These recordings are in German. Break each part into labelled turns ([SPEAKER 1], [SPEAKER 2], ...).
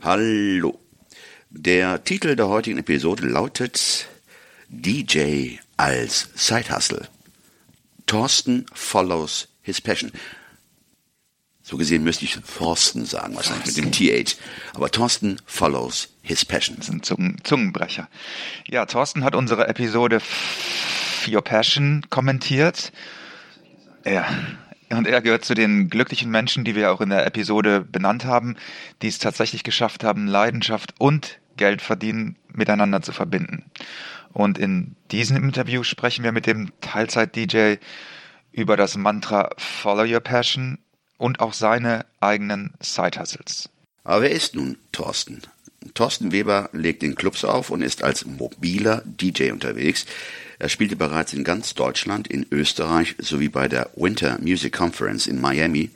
[SPEAKER 1] Hallo. Der Titel der heutigen Episode lautet DJ als Side-Hustle. Thorsten follows his passion. So gesehen müsste ich Thorsten sagen, wahrscheinlich mit dem TH. Aber Thorsten follows his passion.
[SPEAKER 2] Das ist ein Zungen Zungenbrecher. Ja, Thorsten hat unsere Episode Your Passion kommentiert. Ja, und er gehört zu den glücklichen Menschen, die wir auch in der Episode benannt haben, die es tatsächlich geschafft haben, Leidenschaft und Geld verdienen miteinander zu verbinden. Und in diesem Interview sprechen wir mit dem Teilzeit-DJ über das Mantra Follow Your Passion und auch seine eigenen Side-Hustles.
[SPEAKER 1] Aber wer ist nun Thorsten? Thorsten Weber legt in Clubs auf und ist als mobiler DJ unterwegs. Er spielte bereits in ganz Deutschland, in Österreich sowie bei der Winter Music Conference in Miami.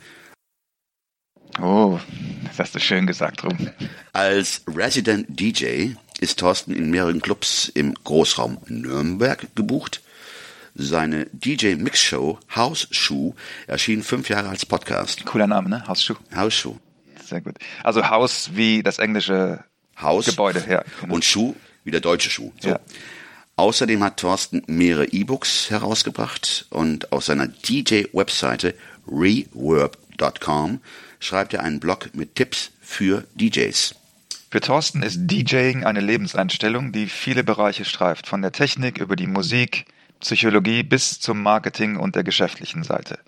[SPEAKER 2] Oh, das hast du schön gesagt, Ruben.
[SPEAKER 1] Als Resident DJ ist Thorsten in mehreren Clubs im Großraum Nürnberg gebucht. Seine DJ-Mix-Show Shoe erschien fünf Jahre als Podcast.
[SPEAKER 2] Cooler Name, ne?
[SPEAKER 1] House Shoe.
[SPEAKER 2] Sehr gut. Also Haus wie das englische
[SPEAKER 1] Haus
[SPEAKER 2] Gebäude, ja.
[SPEAKER 1] Genau. Und Schuh wie der deutsche Schuh. So.
[SPEAKER 2] Ja.
[SPEAKER 1] Außerdem hat Thorsten mehrere E-Books herausgebracht und auf seiner DJ-Webseite reverb.com schreibt er einen Blog mit Tipps für DJs.
[SPEAKER 2] Für Thorsten ist DJing eine Lebenseinstellung, die viele Bereiche streift, von der Technik über die Musik, Psychologie bis zum Marketing und der geschäftlichen Seite.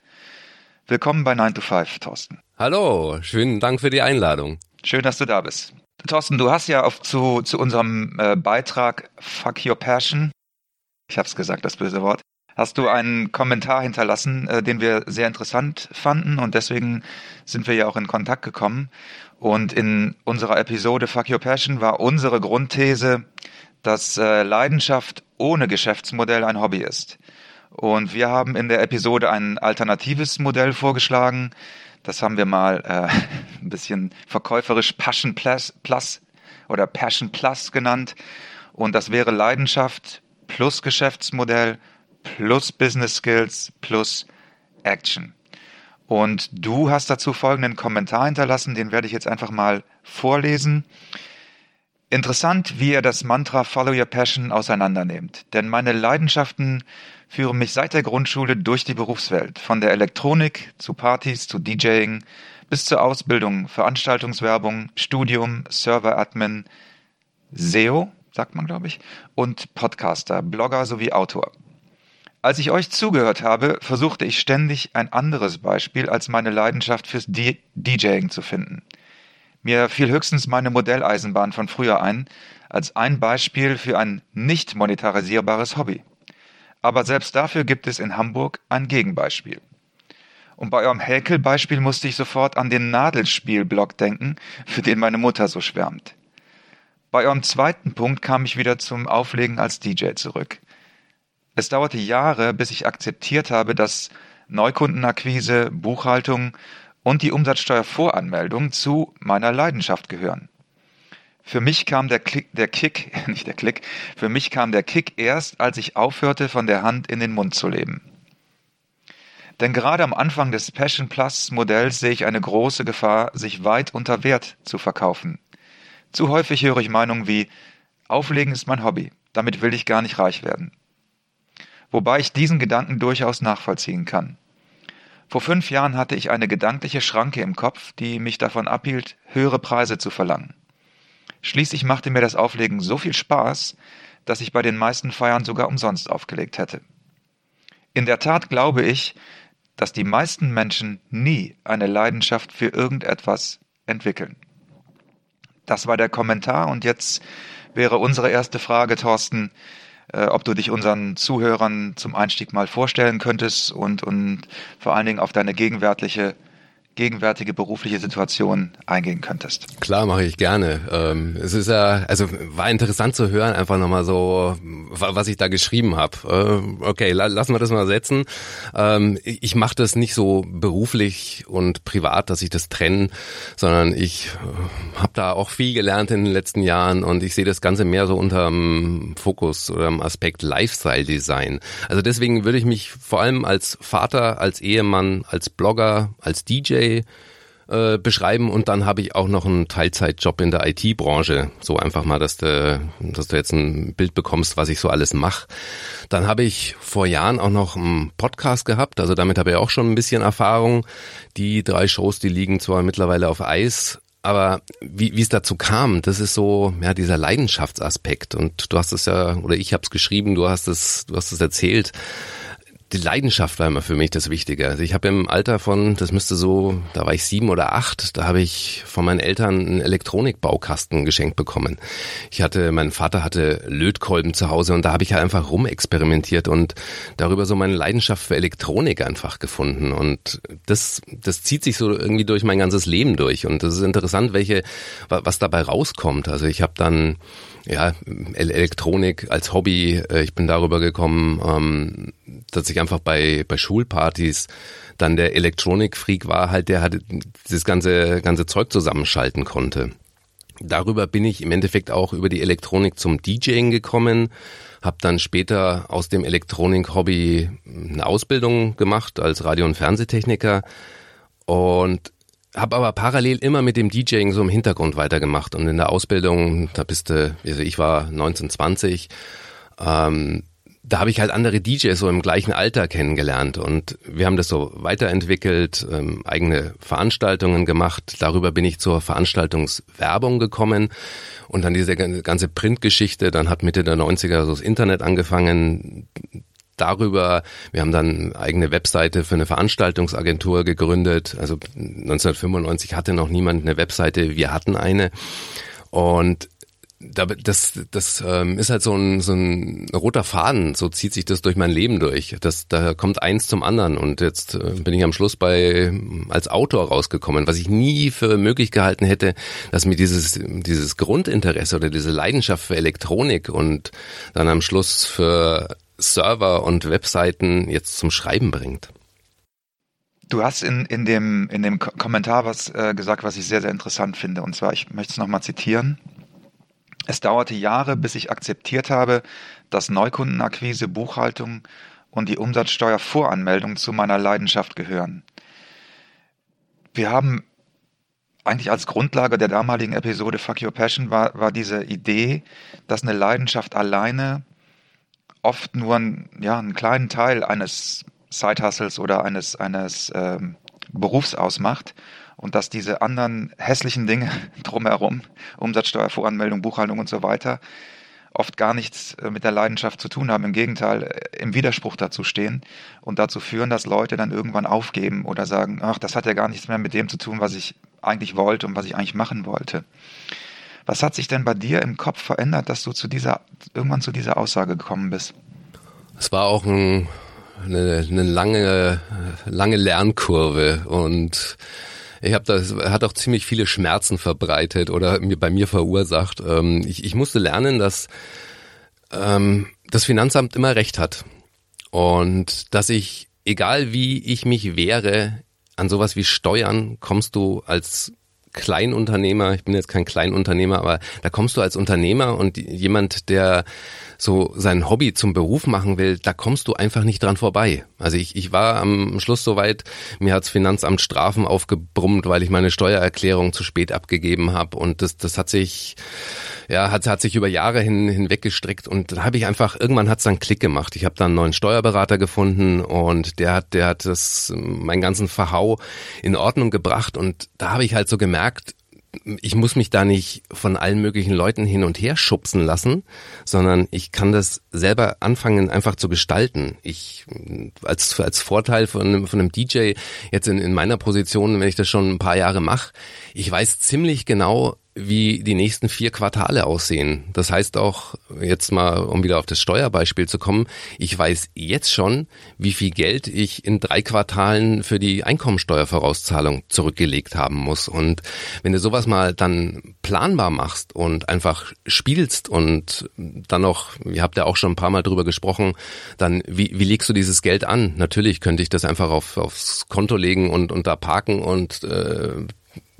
[SPEAKER 2] Willkommen bei 9 to 5, Thorsten.
[SPEAKER 3] Hallo, schönen Dank für die Einladung.
[SPEAKER 2] Schön, dass du da bist. Thorsten, du hast ja auf, zu, zu unserem äh, Beitrag Fuck Your Passion, ich habe es gesagt, das böse Wort, hast du einen Kommentar hinterlassen, äh, den wir sehr interessant fanden und deswegen sind wir ja auch in Kontakt gekommen. Und in unserer Episode Fuck Your Passion war unsere Grundthese, dass äh, Leidenschaft ohne Geschäftsmodell ein Hobby ist. Und wir haben in der Episode ein alternatives Modell vorgeschlagen, das haben wir mal äh, ein bisschen verkäuferisch Passion Plus, Plus oder Passion Plus genannt. Und das wäre Leidenschaft plus Geschäftsmodell plus Business Skills plus Action. Und du hast dazu folgenden Kommentar hinterlassen, den werde ich jetzt einfach mal vorlesen. Interessant, wie er das Mantra Follow Your Passion auseinandernehmt. Denn meine Leidenschaften führen mich seit der Grundschule durch die Berufswelt. Von der Elektronik zu Partys zu DJing bis zur Ausbildung, Veranstaltungswerbung, Studium, Server-Admin, SEO, sagt man glaube ich, und Podcaster, Blogger sowie Autor. Als ich euch zugehört habe, versuchte ich ständig ein anderes Beispiel als meine Leidenschaft fürs DJing zu finden. Mir fiel höchstens meine Modelleisenbahn von früher ein, als ein Beispiel für ein nicht monetarisierbares Hobby. Aber selbst dafür gibt es in Hamburg ein Gegenbeispiel. Und bei eurem Häkelbeispiel musste ich sofort an den Nadelspielblock denken, für den meine Mutter so schwärmt. Bei eurem zweiten Punkt kam ich wieder zum Auflegen als DJ zurück. Es dauerte Jahre, bis ich akzeptiert habe, dass Neukundenakquise, Buchhaltung und die Umsatzsteuervoranmeldung zu meiner Leidenschaft gehören. Für mich kam der, Klick, der Kick, nicht der Klick, für mich kam der Kick erst, als ich aufhörte, von der Hand in den Mund zu leben. Denn gerade am Anfang des Passion Plus Modells sehe ich eine große Gefahr, sich weit unter Wert zu verkaufen. Zu häufig höre ich Meinungen wie, Auflegen ist mein Hobby, damit will ich gar nicht reich werden. Wobei ich diesen Gedanken durchaus nachvollziehen kann. Vor fünf Jahren hatte ich eine gedankliche Schranke im Kopf, die mich davon abhielt, höhere Preise zu verlangen. Schließlich machte mir das Auflegen so viel Spaß, dass ich bei den meisten Feiern sogar umsonst aufgelegt hätte. In der Tat glaube ich, dass die meisten Menschen nie eine Leidenschaft für irgendetwas entwickeln. Das war der Kommentar und jetzt wäre unsere erste Frage, Thorsten, äh, ob du dich unseren Zuhörern zum Einstieg mal vorstellen könntest und, und vor allen Dingen auf deine gegenwärtige gegenwärtige berufliche Situation eingehen könntest.
[SPEAKER 3] Klar, mache ich gerne. Ähm, es ist ja, also war interessant zu hören, einfach nochmal so, was ich da geschrieben habe. Äh, okay, lassen wir das mal setzen. Ähm, ich mache das nicht so beruflich und privat, dass ich das trenne, sondern ich äh, habe da auch viel gelernt in den letzten Jahren und ich sehe das Ganze mehr so unter dem Fokus oder dem Aspekt Lifestyle Design. Also deswegen würde ich mich vor allem als Vater, als Ehemann, als Blogger, als DJ äh, beschreiben und dann habe ich auch noch einen Teilzeitjob in der IT-Branche. So einfach mal, dass du, dass du jetzt ein Bild bekommst, was ich so alles mache. Dann habe ich vor Jahren auch noch einen Podcast gehabt, also damit habe ich auch schon ein bisschen Erfahrung. Die drei Shows, die liegen zwar mittlerweile auf Eis, aber wie, wie es dazu kam, das ist so ja dieser Leidenschaftsaspekt und du hast es ja oder ich habe es geschrieben, du hast es du hast es erzählt die Leidenschaft war immer für mich das Wichtige. Also ich habe im Alter von, das müsste so, da war ich sieben oder acht, da habe ich von meinen Eltern einen Elektronikbaukasten geschenkt bekommen. Ich hatte, mein Vater hatte Lötkolben zu Hause und da habe ich halt einfach rumexperimentiert und darüber so meine Leidenschaft für Elektronik einfach gefunden. Und das, das zieht sich so irgendwie durch mein ganzes Leben durch. Und das ist interessant, welche, was dabei rauskommt. Also ich habe dann ja, Elektronik als Hobby. Äh, ich bin darüber gekommen, ähm, dass ich einfach bei, bei Schulpartys dann der Elektronikfreak war, halt der halt das ganze, ganze Zeug zusammenschalten konnte. Darüber bin ich im Endeffekt auch über die Elektronik zum DJing gekommen, habe dann später aus dem Elektronik-Hobby eine Ausbildung gemacht als Radio- und Fernsehtechniker und habe aber parallel immer mit dem DJing so im Hintergrund weitergemacht und in der Ausbildung, da bist du, also ich war 1920, ähm, da habe ich halt andere DJs so im gleichen Alter kennengelernt und wir haben das so weiterentwickelt, ähm, eigene Veranstaltungen gemacht. Darüber bin ich zur Veranstaltungswerbung gekommen und dann diese ganze Printgeschichte, dann hat Mitte der 90er so das Internet angefangen darüber. Wir haben dann eigene Webseite für eine Veranstaltungsagentur gegründet. Also 1995 hatte noch niemand eine Webseite, wir hatten eine. Und das, das ähm, ist halt so ein, so ein roter Faden, so zieht sich das durch mein Leben durch. Das, da kommt eins zum anderen und jetzt äh, bin ich am Schluss bei als Autor rausgekommen, was ich nie für möglich gehalten hätte, dass mir dieses, dieses Grundinteresse oder diese Leidenschaft für Elektronik und dann am Schluss für Server und Webseiten jetzt zum Schreiben bringt.
[SPEAKER 2] Du hast in, in, dem, in dem Kommentar was äh, gesagt, was ich sehr, sehr interessant finde. Und zwar, ich möchte es nochmal zitieren. Es dauerte Jahre, bis ich akzeptiert habe, dass Neukundenakquise, Buchhaltung und die Umsatzsteuervoranmeldung zu meiner Leidenschaft gehören. Wir haben eigentlich als Grundlage der damaligen Episode Fuck Your Passion war, war diese Idee, dass eine Leidenschaft alleine oft nur ein, ja, einen kleinen Teil eines Side-Hustles oder eines, eines ähm, Berufs ausmacht und dass diese anderen hässlichen Dinge drumherum, Umsatzsteuervoranmeldung, Buchhaltung und so weiter, oft gar nichts äh, mit der Leidenschaft zu tun haben. Im Gegenteil, äh, im Widerspruch dazu stehen und dazu führen, dass Leute dann irgendwann aufgeben oder sagen, ach, das hat ja gar nichts mehr mit dem zu tun, was ich eigentlich wollte und was ich eigentlich machen wollte. Was hat sich denn bei dir im Kopf verändert, dass du zu dieser, irgendwann zu dieser Aussage gekommen bist?
[SPEAKER 3] Es war auch ein, eine, eine lange, lange Lernkurve und ich habe das hat auch ziemlich viele Schmerzen verbreitet oder mir bei mir verursacht. Ähm, ich, ich musste lernen, dass ähm, das Finanzamt immer recht hat und dass ich, egal wie ich mich wehre, an sowas wie Steuern kommst du als Kleinunternehmer, ich bin jetzt kein Kleinunternehmer, aber da kommst du als Unternehmer und jemand, der so sein Hobby zum Beruf machen will, da kommst du einfach nicht dran vorbei. Also ich, ich war am Schluss soweit, mir hat's Finanzamt Strafen aufgebrummt, weil ich meine Steuererklärung zu spät abgegeben habe und das, das hat sich ja, hat, hat sich über Jahre hin, hinweg gestrickt und da habe ich einfach, irgendwann hat's dann Klick gemacht. Ich habe dann einen neuen Steuerberater gefunden und der hat, der hat das, meinen ganzen Verhau in Ordnung gebracht und da habe ich halt so gemerkt, ich muss mich da nicht von allen möglichen Leuten hin und her schubsen lassen, sondern ich kann das selber anfangen einfach zu gestalten. Ich als als Vorteil von einem, von einem DJ jetzt in, in meiner Position, wenn ich das schon ein paar Jahre mache, ich weiß ziemlich genau, wie die nächsten vier Quartale aussehen. Das heißt auch, jetzt mal, um wieder auf das Steuerbeispiel zu kommen, ich weiß jetzt schon, wie viel Geld ich in drei Quartalen für die Einkommensteuervorauszahlung zurückgelegt haben muss. Und wenn du sowas mal dann planbar machst und einfach spielst und dann noch, ihr habt ja auch schon ein paar Mal drüber gesprochen, dann wie, wie legst du dieses Geld an? Natürlich könnte ich das einfach auf, aufs Konto legen und, und da parken und äh,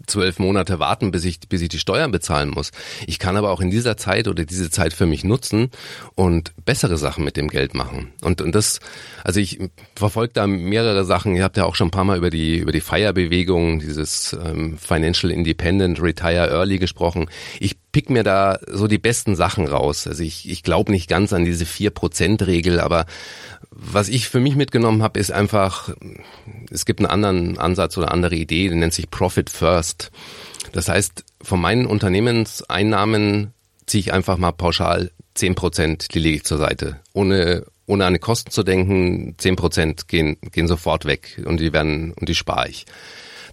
[SPEAKER 3] zwölf Monate warten, bis ich, bis ich die Steuern bezahlen muss. Ich kann aber auch in dieser Zeit oder diese Zeit für mich nutzen und bessere Sachen mit dem Geld machen. Und, und das, also ich verfolge da mehrere Sachen. Ihr habt ja auch schon ein paar Mal über die, über die Feierbewegung, dieses ähm, Financial Independent Retire Early gesprochen. Ich pick mir da so die besten Sachen raus. Also ich, ich glaube nicht ganz an diese vier Prozent Regel, aber was ich für mich mitgenommen habe, ist einfach, es gibt einen anderen Ansatz oder andere Idee, die nennt sich Profit First. Das heißt, von meinen Unternehmenseinnahmen ziehe ich einfach mal pauschal zehn Prozent, die lege ich zur Seite. Ohne, ohne an die Kosten zu denken, zehn Prozent gehen, gehen sofort weg und die werden, und die spare ich.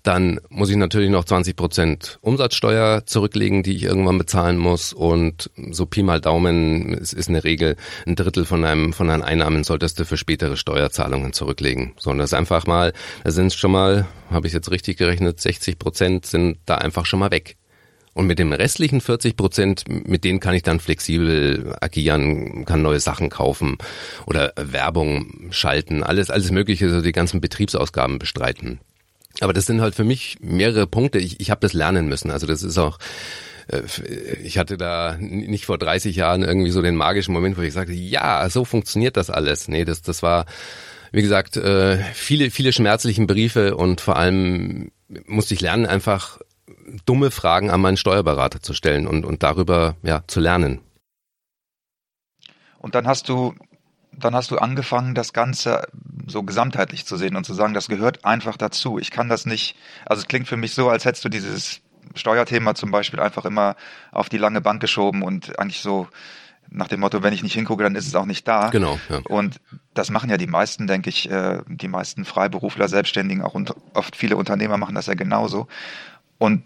[SPEAKER 3] Dann muss ich natürlich noch 20 Prozent Umsatzsteuer zurücklegen, die ich irgendwann bezahlen muss. Und so Pi mal Daumen es ist eine Regel, ein Drittel von einem, von deinen Einnahmen solltest du für spätere Steuerzahlungen zurücklegen. So, und das einfach mal, da sind schon mal, habe ich jetzt richtig gerechnet, 60 Prozent sind da einfach schon mal weg. Und mit dem restlichen 40 Prozent, mit denen kann ich dann flexibel agieren, kann neue Sachen kaufen oder Werbung schalten, alles, alles Mögliche, so die ganzen Betriebsausgaben bestreiten. Aber das sind halt für mich mehrere Punkte. Ich, ich habe das lernen müssen. Also das ist auch äh, ich hatte da nicht vor 30 Jahren irgendwie so den magischen Moment, wo ich sagte, ja, so funktioniert das alles. Nee, das, das war, wie gesagt, äh, viele, viele schmerzlichen Briefe und vor allem musste ich lernen, einfach dumme Fragen an meinen Steuerberater zu stellen und, und darüber ja, zu lernen.
[SPEAKER 2] Und dann hast du dann hast du angefangen, das Ganze so gesamtheitlich zu sehen und zu sagen, das gehört einfach dazu. Ich kann das nicht, also es klingt für mich so, als hättest du dieses Steuerthema zum Beispiel einfach immer auf die lange Bank geschoben und eigentlich so nach dem Motto, wenn ich nicht hingucke, dann ist es auch nicht da.
[SPEAKER 3] Genau. Ja.
[SPEAKER 2] Und das machen ja die meisten, denke ich, äh, die meisten Freiberufler, Selbstständigen, auch und oft viele Unternehmer machen das ja genauso. Und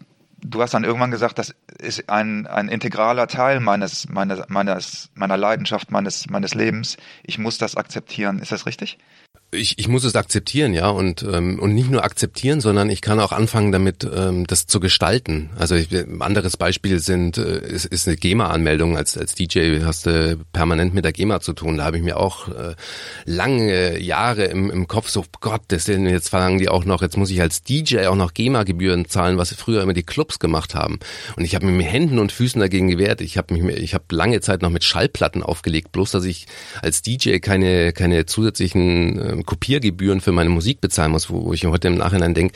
[SPEAKER 2] du hast dann irgendwann gesagt, das ist ein, ein integraler Teil meines, meines, meines, meiner Leidenschaft, meines, meines Lebens. Ich muss das akzeptieren. Ist das richtig?
[SPEAKER 3] Ich, ich muss es akzeptieren, ja, und ähm, und nicht nur akzeptieren, sondern ich kann auch anfangen damit, ähm, das zu gestalten. Also ich, ein anderes Beispiel sind äh, ist, ist eine GEMA-Anmeldung. Als als DJ hast du permanent mit der GEMA zu tun. Da habe ich mir auch äh, lange Jahre im, im Kopf so Gott, das sind jetzt verlangen die auch noch. Jetzt muss ich als DJ auch noch GEMA-Gebühren zahlen, was früher immer die Clubs gemacht haben. Und ich habe mir mit Händen und Füßen dagegen gewehrt. Ich habe mich, ich habe lange Zeit noch mit Schallplatten aufgelegt, bloß dass ich als DJ keine keine zusätzlichen äh, Kopiergebühren für meine Musik bezahlen muss, wo ich heute im Nachhinein denke,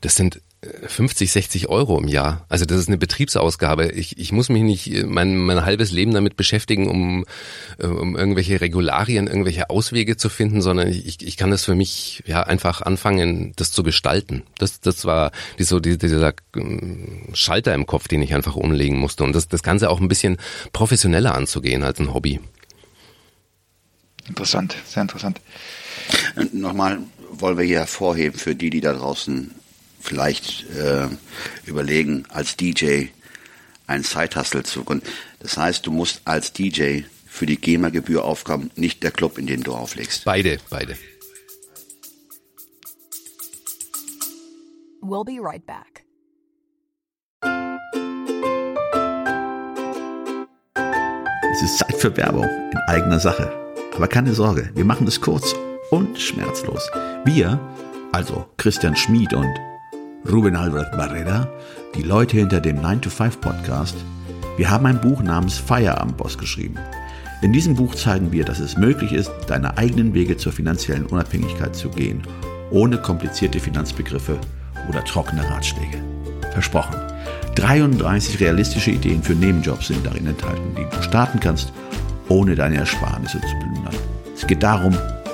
[SPEAKER 3] das sind 50, äh, 60 Euro im Jahr. Also das ist eine Betriebsausgabe. Ich, ich muss mich nicht äh, mein, mein halbes Leben damit beschäftigen, um, äh, um irgendwelche Regularien, irgendwelche Auswege zu finden, sondern ich, ich kann das für mich ja einfach anfangen, das zu gestalten. Das, das war die, so die, dieser Schalter im Kopf, den ich einfach umlegen musste. Und das, das Ganze auch ein bisschen professioneller anzugehen als ein Hobby.
[SPEAKER 2] Interessant, sehr interessant.
[SPEAKER 1] Nochmal wollen wir hier hervorheben für die, die da draußen vielleicht äh, überlegen, als DJ ein Side-Hustle zu gründen. Das heißt, du musst als DJ für die GEMA-Gebühr aufkommen, nicht der Club, in den du auflegst.
[SPEAKER 3] Beide, beide.
[SPEAKER 4] We'll be right back.
[SPEAKER 1] Es ist Zeit für Werbung in eigener Sache. Aber keine Sorge, wir machen es kurz und schmerzlos. Wir, also Christian Schmid und Ruben Albert Barrera, die Leute hinter dem 9-to-5-Podcast, wir haben ein Buch namens Feierabendboss geschrieben. In diesem Buch zeigen wir, dass es möglich ist, deine eigenen Wege zur finanziellen Unabhängigkeit zu gehen, ohne komplizierte Finanzbegriffe oder trockene Ratschläge. Versprochen. 33 realistische Ideen für Nebenjobs sind darin enthalten, die du starten kannst, ohne deine Ersparnisse zu plündern. Es geht darum,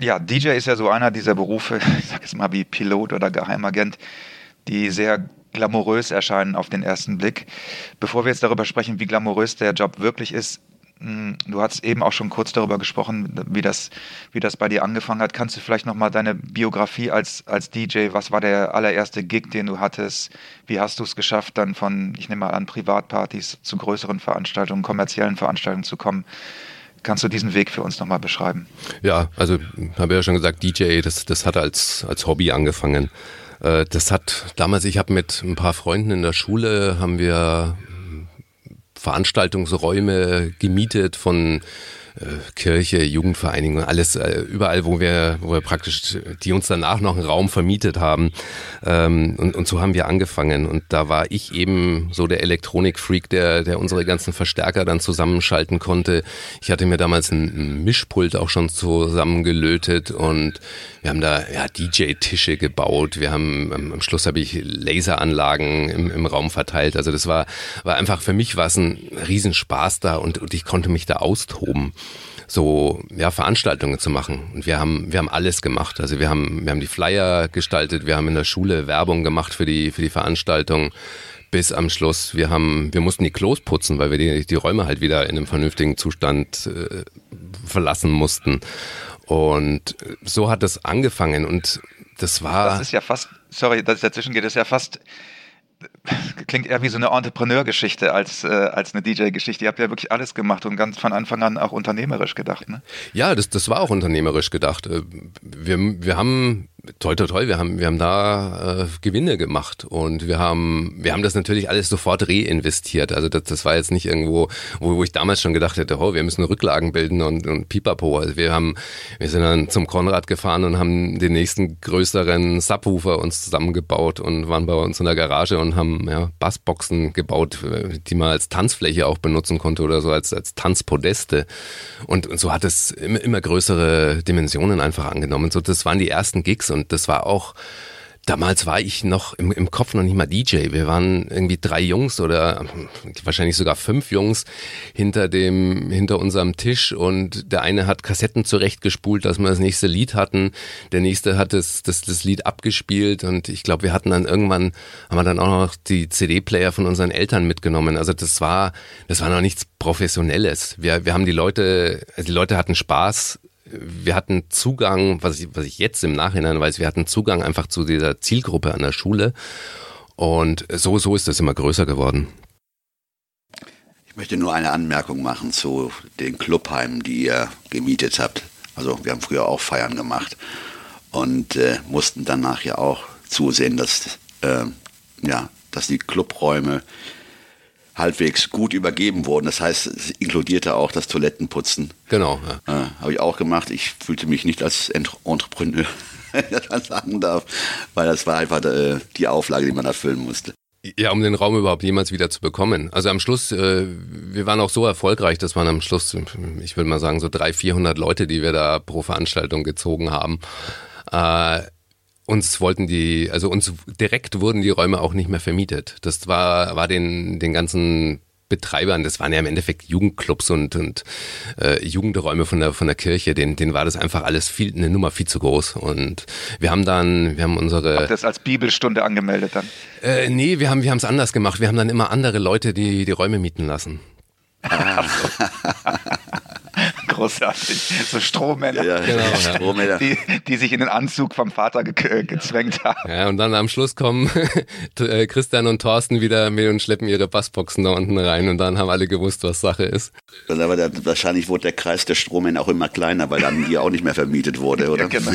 [SPEAKER 2] Ja, DJ ist ja so einer dieser Berufe, ich sag jetzt mal wie Pilot oder Geheimagent, die sehr glamourös erscheinen auf den ersten Blick. Bevor wir jetzt darüber sprechen, wie glamourös der Job wirklich ist, hm, du hast eben auch schon kurz darüber gesprochen, wie das, wie das bei dir angefangen hat. Kannst du vielleicht nochmal deine Biografie als, als DJ, was war der allererste Gig, den du hattest? Wie hast du es geschafft, dann von, ich nehme mal an, Privatpartys zu größeren Veranstaltungen, kommerziellen Veranstaltungen zu kommen? Kannst du diesen Weg für uns nochmal beschreiben?
[SPEAKER 3] Ja, also habe ja schon gesagt, DJ, das, das hat als, als Hobby angefangen. Äh, das hat damals, ich habe mit ein paar Freunden in der Schule, haben wir Veranstaltungsräume gemietet von äh, Kirche, Jugendvereinigung, alles äh, überall, wo wir, wo wir praktisch, die uns danach noch einen Raum vermietet haben. Ähm, und, und so haben wir angefangen. Und da war ich eben so der Elektronikfreak, der, der unsere ganzen Verstärker dann zusammenschalten konnte. Ich hatte mir damals ein Mischpult auch schon zusammengelötet und wir haben da ja, DJ-Tische gebaut. Wir haben am Schluss habe ich Laseranlagen im, im Raum verteilt. Also das war, war einfach für mich war es ein Riesenspaß da und, und ich konnte mich da austoben so ja Veranstaltungen zu machen. Und wir haben wir haben alles gemacht. Also wir haben wir haben die Flyer gestaltet wir haben in der Schule Werbung gemacht für die für die Veranstaltung bis am Schluss. Wir haben wir mussten die Klos putzen weil wir die die Räume halt wieder in einem vernünftigen Zustand äh, verlassen mussten. Und so hat es angefangen. Und das war
[SPEAKER 2] das ist ja fast sorry dass dazwischen geht ist ja fast klingt eher wie so eine Entrepreneur-Geschichte als, äh, als eine DJ-Geschichte. Ihr habt ja wirklich alles gemacht und ganz von Anfang an auch unternehmerisch gedacht, ne?
[SPEAKER 3] Ja, das, das war auch unternehmerisch gedacht. Äh, wir, wir haben Toll, toll, toll. Wir haben, wir haben da äh, Gewinne gemacht und wir haben, wir haben das natürlich alles sofort reinvestiert. Also das, das war jetzt nicht irgendwo, wo, wo ich damals schon gedacht hätte, oh, wir müssen Rücklagen bilden und, und pipapo. Also wir haben, wir sind dann zum Konrad gefahren und haben den nächsten größeren Subwoofer uns zusammengebaut und waren bei uns in der Garage und haben ja, Bassboxen gebaut, die man als Tanzfläche auch benutzen konnte oder so als, als Tanzpodeste. Und, und so hat es immer, immer größere Dimensionen einfach angenommen. So, das waren die ersten Gigs und das war auch Damals war ich noch im, im Kopf noch nicht mal DJ. Wir waren irgendwie drei Jungs oder wahrscheinlich sogar fünf Jungs hinter dem, hinter unserem Tisch und der eine hat Kassetten zurechtgespult, dass wir das nächste Lied hatten. Der nächste hat das, das, das Lied abgespielt und ich glaube, wir hatten dann irgendwann, haben wir dann auch noch die CD-Player von unseren Eltern mitgenommen. Also das war, das war noch nichts Professionelles. Wir, wir haben die Leute, also die Leute hatten Spaß wir hatten Zugang, was ich, was ich jetzt im Nachhinein weiß, wir hatten Zugang einfach zu dieser Zielgruppe an der Schule. Und so, so ist das immer größer geworden.
[SPEAKER 1] Ich möchte nur eine Anmerkung machen zu den Clubheimen, die ihr gemietet habt. Also wir haben früher auch Feiern gemacht und äh, mussten danach ja auch zusehen, dass, äh, ja, dass die Clubräume halbwegs gut übergeben wurden. Das heißt, es inkludierte auch das Toilettenputzen.
[SPEAKER 3] Genau.
[SPEAKER 1] Ja. Äh, Habe ich auch gemacht. Ich fühlte mich nicht als Entrepreneur, wenn ich das sagen darf, weil das war einfach äh, die Auflage, die man erfüllen musste.
[SPEAKER 3] Ja, um den Raum überhaupt jemals wieder zu bekommen. Also am Schluss, äh, wir waren auch so erfolgreich, dass man am Schluss, ich würde mal sagen, so 300, 400 Leute, die wir da pro Veranstaltung gezogen haben. Äh, uns wollten die, also uns direkt wurden die Räume auch nicht mehr vermietet. Das war, war den, den ganzen Betreibern, das waren ja im Endeffekt Jugendclubs und, und äh, Jugendräume von der von der Kirche, denen, denen war das einfach alles viel eine Nummer viel zu groß und wir haben dann wir haben unsere
[SPEAKER 2] Habt das als Bibelstunde angemeldet dann?
[SPEAKER 3] Äh, nee, wir haben wir haben es anders gemacht. Wir haben dann immer andere Leute die die Räume mieten lassen. Ah.
[SPEAKER 2] Großartig. So Strohmänner. Ja, genau, ja. Strohmänner. Die, die sich in den Anzug vom Vater ge gezwängt haben.
[SPEAKER 3] Ja, und dann am Schluss kommen äh, Christian und Thorsten wieder mit und schleppen ihre Bassboxen da unten rein und dann haben alle gewusst, was Sache ist.
[SPEAKER 1] Aber der, wahrscheinlich wurde der Kreis der Strohmänner auch immer kleiner, weil dann die auch nicht mehr vermietet wurde, oder? Ja, genau.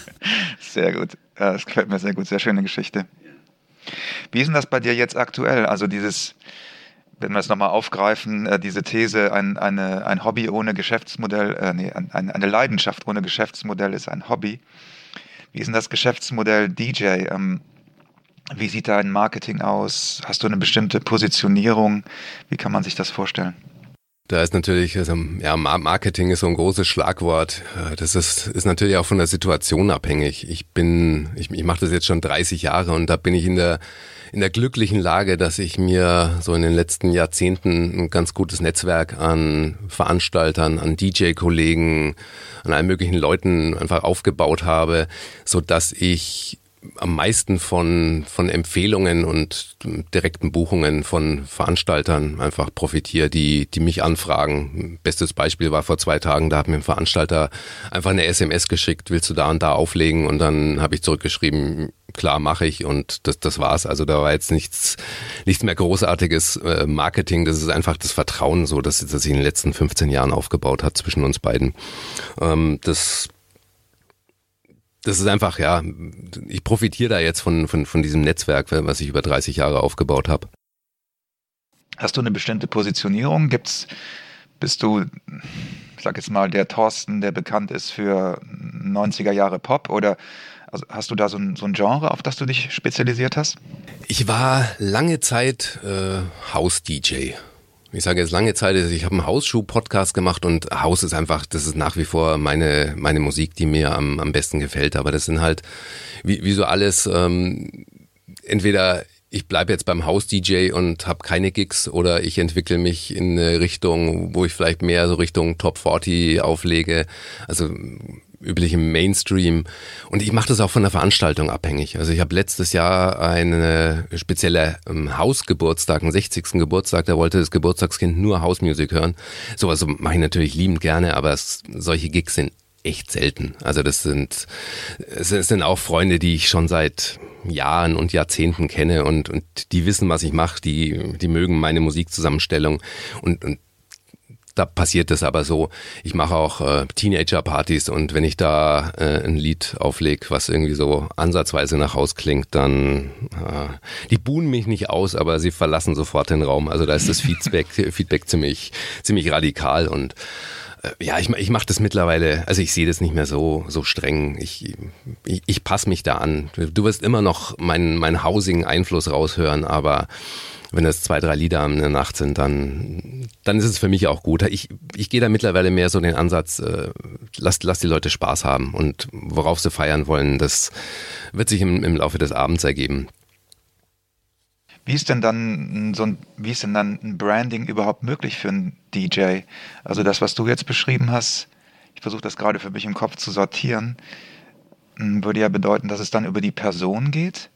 [SPEAKER 2] Sehr gut. Ja, das gefällt mir sehr gut. Sehr schöne Geschichte. Wie ist denn das bei dir jetzt aktuell? Also dieses, wenn wir es nochmal aufgreifen, äh, diese These, ein, eine, ein Hobby ohne Geschäftsmodell, äh, nee, ein, eine Leidenschaft ohne Geschäftsmodell ist ein Hobby. Wie ist denn das Geschäftsmodell DJ? Ähm, wie sieht dein Marketing aus? Hast du eine bestimmte Positionierung? Wie kann man sich das vorstellen?
[SPEAKER 3] Da ist natürlich, also, ja, Marketing ist so ein großes Schlagwort. Äh, das ist, ist natürlich auch von der Situation abhängig. Ich bin, ich, ich mache das jetzt schon 30 Jahre und da bin ich in der, in der glücklichen Lage, dass ich mir so in den letzten Jahrzehnten ein ganz gutes Netzwerk an Veranstaltern, an DJ-Kollegen, an allen möglichen Leuten einfach aufgebaut habe, so dass ich am meisten von, von Empfehlungen und direkten Buchungen von Veranstaltern einfach profitiere, die, die mich anfragen. Bestes Beispiel war vor zwei Tagen, da hat mir ein Veranstalter einfach eine SMS geschickt, willst du da und da auflegen? Und dann habe ich zurückgeschrieben, klar mache ich und das, das war's. Also da war jetzt nichts, nichts mehr großartiges äh, Marketing, das ist einfach das Vertrauen so, dass, das sich in den letzten 15 Jahren aufgebaut hat zwischen uns beiden. Ähm, das das ist einfach, ja, ich profitiere da jetzt von, von, von diesem Netzwerk, was ich über 30 Jahre aufgebaut habe.
[SPEAKER 2] Hast du eine bestimmte Positionierung? Gibt's, bist du, ich sag jetzt mal, der Thorsten, der bekannt ist für 90er Jahre Pop oder also hast du da so ein, so ein Genre, auf das du dich spezialisiert hast?
[SPEAKER 3] Ich war lange Zeit äh, House-DJ ich sage jetzt lange Zeit, ich habe einen Hausschuh-Podcast gemacht und Haus ist einfach, das ist nach wie vor meine, meine Musik, die mir am, am besten gefällt. Aber das sind halt, wie, wie so alles, ähm, entweder ich bleibe jetzt beim Haus-DJ und habe keine Gigs oder ich entwickle mich in eine Richtung, wo ich vielleicht mehr so Richtung Top 40 auflege. Also üblichem Mainstream. Und ich mache das auch von der Veranstaltung abhängig. Also ich habe letztes Jahr eine spezielle ähm, Hausgeburtstag, einen 60. Geburtstag, da wollte das Geburtstagskind nur Hausmusik hören. Sowas mache ich natürlich liebend gerne, aber es, solche Gigs sind echt selten. Also das sind, es sind auch Freunde, die ich schon seit Jahren und Jahrzehnten kenne und, und die wissen, was ich mache, die, die mögen meine Musikzusammenstellung und, und da passiert es aber so. Ich mache auch äh, Teenager-Partys und wenn ich da äh, ein Lied auflege, was irgendwie so ansatzweise nach Haus klingt, dann äh, die buhen mich nicht aus, aber sie verlassen sofort den Raum. Also da ist das Feedback, Feedback ziemlich, ziemlich radikal und ja, ich, ich mache das mittlerweile, also ich sehe das nicht mehr so, so streng. Ich, ich, ich passe mich da an. Du wirst immer noch meinen mein Housing-Einfluss raushören, aber wenn es zwei, drei Lieder in der Nacht sind, dann, dann ist es für mich auch gut. Ich, ich gehe da mittlerweile mehr so den Ansatz, äh, lass, lass die Leute Spaß haben und worauf sie feiern wollen, das wird sich im, im Laufe des Abends ergeben.
[SPEAKER 2] Wie ist denn dann so ein, wie ist denn dann ein Branding überhaupt möglich für einen DJ? Also das, was du jetzt beschrieben hast, ich versuche das gerade für mich im Kopf zu sortieren, würde ja bedeuten, dass es dann über die Person geht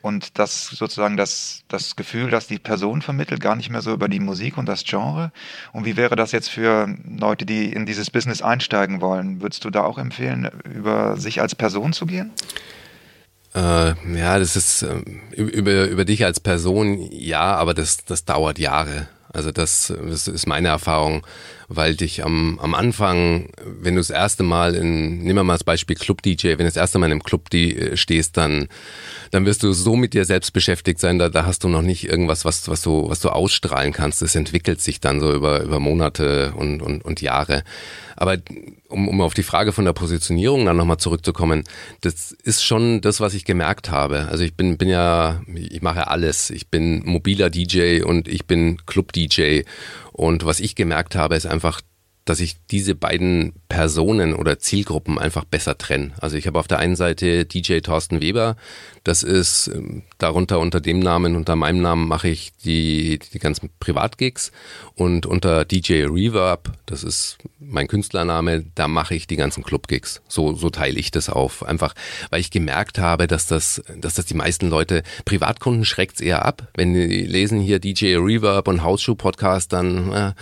[SPEAKER 2] und das sozusagen das, das Gefühl, dass die Person vermittelt, gar nicht mehr so über die Musik und das Genre. Und wie wäre das jetzt für Leute, die in dieses Business einsteigen wollen? Würdest du da auch empfehlen, über sich als Person zu gehen?
[SPEAKER 3] Äh, ja, das ist äh, über, über dich als Person, ja, aber das, das dauert Jahre. Also das, das ist meine Erfahrung, weil dich am, am Anfang, wenn du das erste Mal in, nehmen wir mal das Beispiel Club DJ, wenn du das erste Mal in einem Club stehst, dann, dann wirst du so mit dir selbst beschäftigt sein, da, da hast du noch nicht irgendwas, was, was du, was du ausstrahlen kannst. Es entwickelt sich dann so über, über Monate und, und, und Jahre. Aber um, um auf die Frage von der Positionierung dann nochmal zurückzukommen, das ist schon das, was ich gemerkt habe. Also ich bin, bin ja, ich mache alles. Ich bin mobiler DJ und ich bin Club-DJ. Und was ich gemerkt habe, ist einfach, dass ich diese beiden Personen oder Zielgruppen einfach besser trenne. Also ich habe auf der einen Seite DJ Thorsten Weber, das ist ähm, darunter unter dem Namen, unter meinem Namen mache ich die, die ganzen Privatgigs und unter DJ Reverb, das ist mein Künstlername, da mache ich die ganzen Clubgigs. So, so teile ich das auf. Einfach, weil ich gemerkt habe, dass das, dass das die meisten Leute, Privatkunden schreckt's eher ab. Wenn die lesen hier DJ Reverb und Hausschuh Podcast, dann, äh,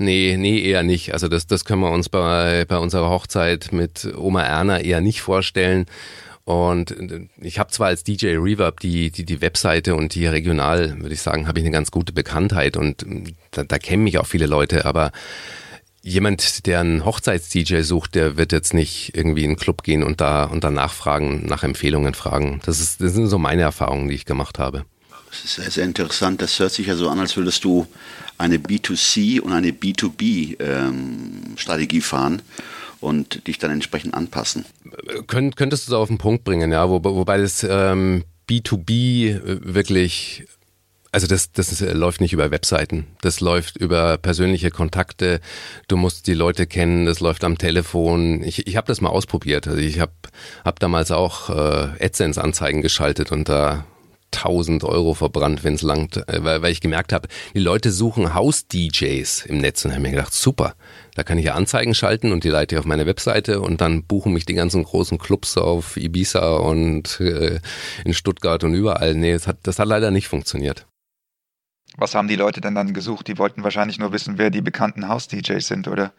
[SPEAKER 3] Nee, nee, eher nicht. Also das, das können wir uns bei, bei unserer Hochzeit mit Oma Erna eher nicht vorstellen. Und ich habe zwar als DJ Reverb die, die, die Webseite und hier regional, würde ich sagen, habe ich eine ganz gute Bekanntheit und da, da kennen mich auch viele Leute, aber jemand, der einen Hochzeits-DJ sucht, der wird jetzt nicht irgendwie in einen Club gehen und da und dann nachfragen, nach Empfehlungen fragen. Das, ist, das sind so meine Erfahrungen, die ich gemacht habe.
[SPEAKER 1] Das ist sehr, sehr interessant. Das hört sich ja so an, als würdest du eine B2C und eine B2B-Strategie ähm, fahren und dich dann entsprechend anpassen.
[SPEAKER 3] Könnt, könntest du es auf den Punkt bringen, ja, Wo, wobei das ähm, B2B wirklich Also das, das läuft nicht über Webseiten. Das läuft über persönliche Kontakte. Du musst die Leute kennen. Das läuft am Telefon. Ich, ich habe das mal ausprobiert. Also ich habe hab damals auch äh, AdSense-Anzeigen geschaltet und da 1000 Euro verbrannt, wenn es langt, äh, weil, weil ich gemerkt habe, die Leute suchen Haus-DJs im Netz und haben mir gedacht, super, da kann ich ja Anzeigen schalten und die leite ich auf meine Webseite und dann buchen mich die ganzen großen Clubs auf Ibiza und äh, in Stuttgart und überall. Nee, das hat, das hat leider nicht funktioniert.
[SPEAKER 2] Was haben die Leute denn dann gesucht? Die wollten wahrscheinlich nur wissen, wer die bekannten Haus-DJs sind, oder?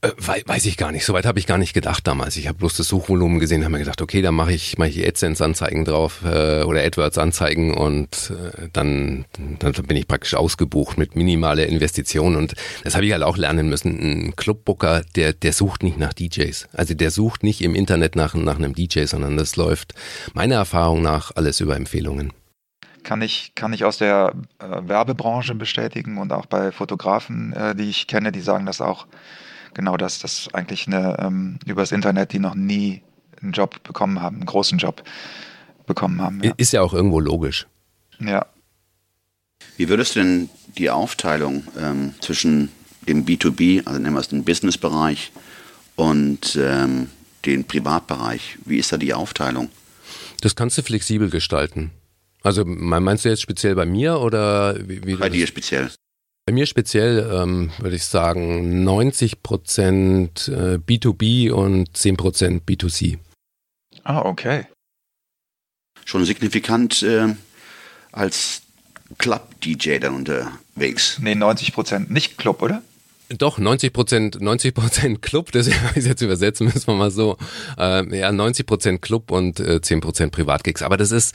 [SPEAKER 3] Äh, weiß ich gar nicht. Soweit habe ich gar nicht gedacht damals. Ich habe bloß das Suchvolumen gesehen, habe mir gedacht, okay, dann mache ich mache ich AdSense-Anzeigen drauf äh, oder AdWords-Anzeigen und äh, dann dann bin ich praktisch ausgebucht mit minimaler Investition und das habe ich halt auch lernen müssen. Ein Clubbooker, der der sucht nicht nach DJs, also der sucht nicht im Internet nach nach einem DJ, sondern das läuft meiner Erfahrung nach alles über Empfehlungen
[SPEAKER 2] kann ich, kann ich aus der äh, Werbebranche bestätigen und auch bei Fotografen, äh, die ich kenne, die sagen das auch genau das, dass eigentlich eine, ähm, übers Internet, die noch nie einen Job bekommen haben, einen großen Job bekommen haben.
[SPEAKER 3] Ja. Ist ja auch irgendwo logisch.
[SPEAKER 2] Ja.
[SPEAKER 1] Wie würdest du denn die Aufteilung ähm, zwischen dem B2B, also nennen wir es den Business-Bereich, und ähm, den Privatbereich, wie ist da die Aufteilung?
[SPEAKER 3] Das kannst du flexibel gestalten. Also meinst du jetzt speziell bei mir oder wie, wie
[SPEAKER 1] Bei dir speziell.
[SPEAKER 3] Bei mir speziell ähm, würde ich sagen 90 Prozent B2B und 10 Prozent B2C.
[SPEAKER 2] Ah, okay.
[SPEAKER 1] Schon signifikant äh, als Club-DJ dann unterwegs.
[SPEAKER 2] Nee, 90 Prozent nicht Club, oder?
[SPEAKER 3] Doch, 90 Prozent, 90 Prozent Club, das ist jetzt übersetzen müssen wir mal so. Äh, ja, 90 Prozent Club und äh, 10 Prozent Privatgigs. Aber das ist,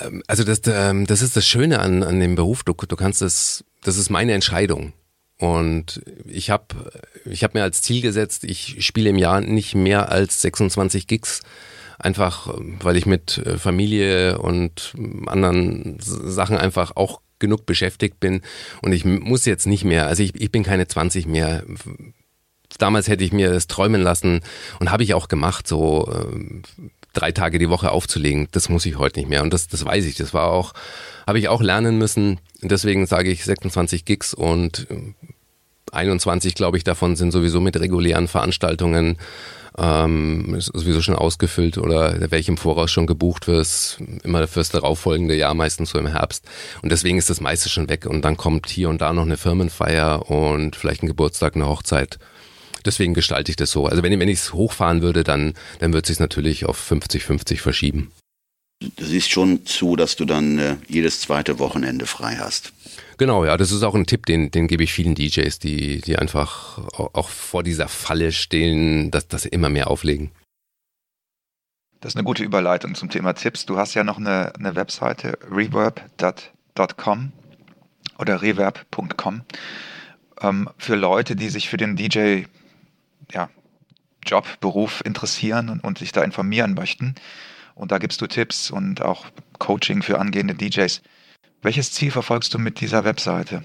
[SPEAKER 3] ähm, also das, ähm, das ist das Schöne an, an dem Beruf. Du, du kannst es, das ist meine Entscheidung. Und ich habe ich hab mir als Ziel gesetzt, ich spiele im Jahr nicht mehr als 26 Gigs. Einfach, weil ich mit äh, Familie und anderen Sachen einfach auch genug beschäftigt bin. Und ich muss jetzt nicht mehr, also ich, ich bin keine 20 mehr. Damals hätte ich mir das träumen lassen und habe ich auch gemacht, so äh, drei Tage die Woche aufzulegen. Das muss ich heute nicht mehr. Und das, das weiß ich. Das war auch, habe ich auch lernen müssen. Deswegen sage ich 26 Gigs und 21, glaube ich, davon sind sowieso mit regulären Veranstaltungen ähm, sowieso schon ausgefüllt oder welche im Voraus schon gebucht wirst, immer fürs darauffolgende Jahr, meistens so im Herbst. Und deswegen ist das meiste schon weg und dann kommt hier und da noch eine Firmenfeier und vielleicht ein Geburtstag, eine Hochzeit deswegen gestalte ich das so. Also wenn, wenn ich es hochfahren würde, dann, dann wird es sich natürlich auf 50-50 verschieben.
[SPEAKER 1] Du siehst schon zu, dass du dann äh, jedes zweite Wochenende frei hast.
[SPEAKER 3] Genau, ja, das ist auch ein Tipp, den, den gebe ich vielen DJs, die, die einfach auch vor dieser Falle stehen, dass, dass sie immer mehr auflegen.
[SPEAKER 2] Das ist eine gute Überleitung zum Thema Tipps. Du hast ja noch eine, eine Webseite, reverb.com oder reverb.com, ähm, für Leute, die sich für den DJ ja, Job, Beruf interessieren und, und sich da informieren möchten. Und da gibst du Tipps und auch Coaching für angehende DJs. Welches Ziel verfolgst du mit dieser Webseite?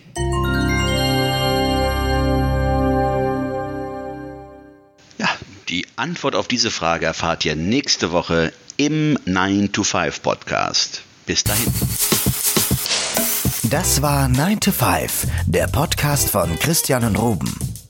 [SPEAKER 1] Ja, die Antwort auf diese Frage erfahrt ihr nächste Woche im 9 to 5 Podcast. Bis dahin.
[SPEAKER 5] Das war 9 to 5, der Podcast von Christian und Ruben.